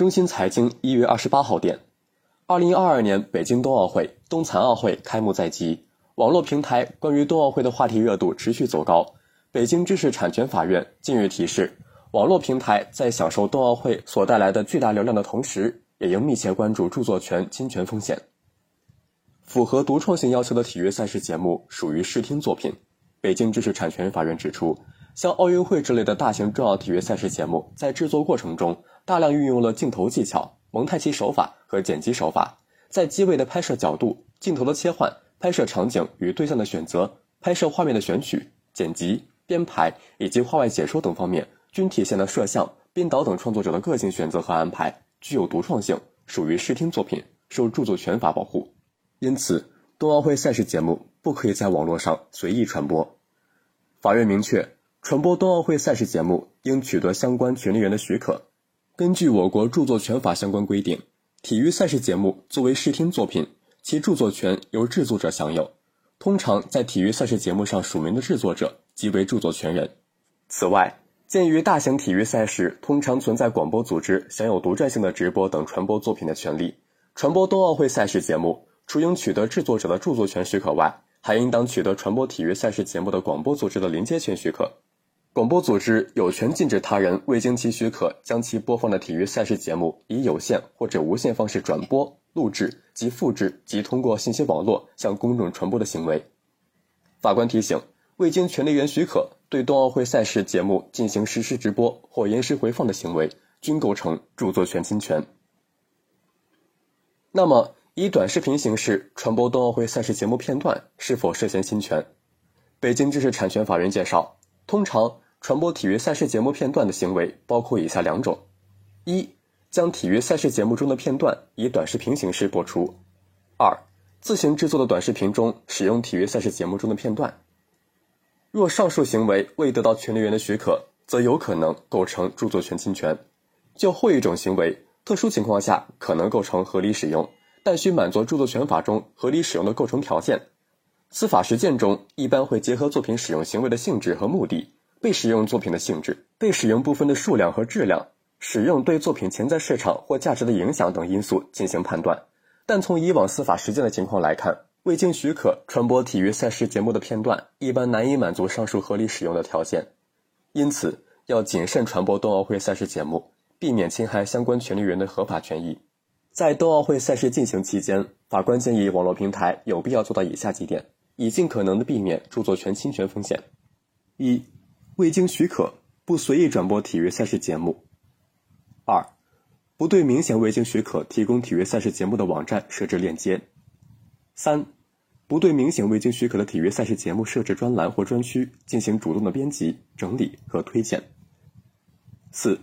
中新财经一月二十八号电，二零二二年北京冬奥会、冬残奥会开幕在即，网络平台关于冬奥会的话题热度持续走高。北京知识产权法院近日提示，网络平台在享受冬奥会所带来的巨大流量的同时，也应密切关注著作权侵权风险。符合独创性要求的体育赛事节目属于视听作品。北京知识产权法院指出，像奥运会之类的大型重要体育赛事节目，在制作过程中大量运用了镜头技巧、蒙太奇手法和剪辑手法，在机位的拍摄角度、镜头的切换、拍摄场景与对象的选择、拍摄画面的选取、剪辑、编排以及画外解说等方面，均体现了摄像、编导等创作者的个性选择和安排，具有独创性，属于视听作品，受著作权法保护。因此，冬奥会赛事节目不可以在网络上随意传播。法院明确，传播冬奥会赛事节目应取得相关权利人的许可。根据我国著作权法相关规定，体育赛事节目作为视听作品，其著作权由制作者享有。通常在体育赛事节目上署名的制作者即为著作权人。此外，鉴于大型体育赛事通常存在广播组织享有独占性的直播等传播作品的权利，传播冬奥会赛事节目。除应取得制作者的著作权许可外，还应当取得传播体育赛事节目的广播组织的连接权许可。广播组织有权禁止他人未经其许可将其播放的体育赛事节目以有线或者无线方式转播、录制及复制及通过信息网络向公众传播的行为。法官提醒：未经权利人许可对冬奥会赛事节目进行实时直播或延时回放的行为，均构成著作权侵权。那么？以短视频形式传播冬奥会赛事节目片段是否涉嫌侵权？北京知识产权法院介绍，通常传播体育赛事节目片段的行为包括以下两种：一、将体育赛事节目中的片段以短视频形式播出；二、自行制作的短视频中使用体育赛事节目中的片段。若上述行为未得到权利人的许可，则有可能构成著作权侵权。就后一种行为，特殊情况下可能构成合理使用。但需满足著作权法中合理使用的构成条件。司法实践中一般会结合作品使用行为的性质和目的、被使用作品的性质、被使用部分的数量和质量、使用对作品潜在市场或价值的影响等因素进行判断。但从以往司法实践的情况来看，未经许可传播体育赛事节目的片段，一般难以满足上述合理使用的条件。因此，要谨慎传播冬奥会赛事节目，避免侵害相关权利人的合法权益。在冬奥会赛事进行期间，法官建议网络平台有必要做到以下几点，以尽可能的避免著作权侵权风险：一、未经许可不随意转播体育赛事节目；二、不对明显未经许可提供体育赛事节目的网站设置链接；三、不对明显未经许可的体育赛事节目设置专栏或专区进行主动的编辑、整理和推荐；四、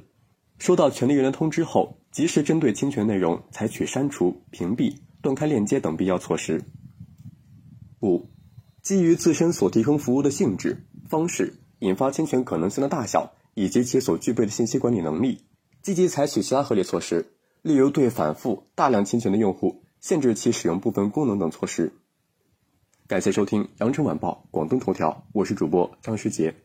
收到权利人的通知后。及时针对侵权内容采取删除、屏蔽、断开链接等必要措施。五、基于自身所提供服务的性质、方式、引发侵权可能性的大小以及其所具备的信息管理能力，积极采取其他合理措施，例如对反复、大量侵权的用户限制其使用部分功能等措施。感谢收听《羊城晚报·广东头条》，我是主播张世杰。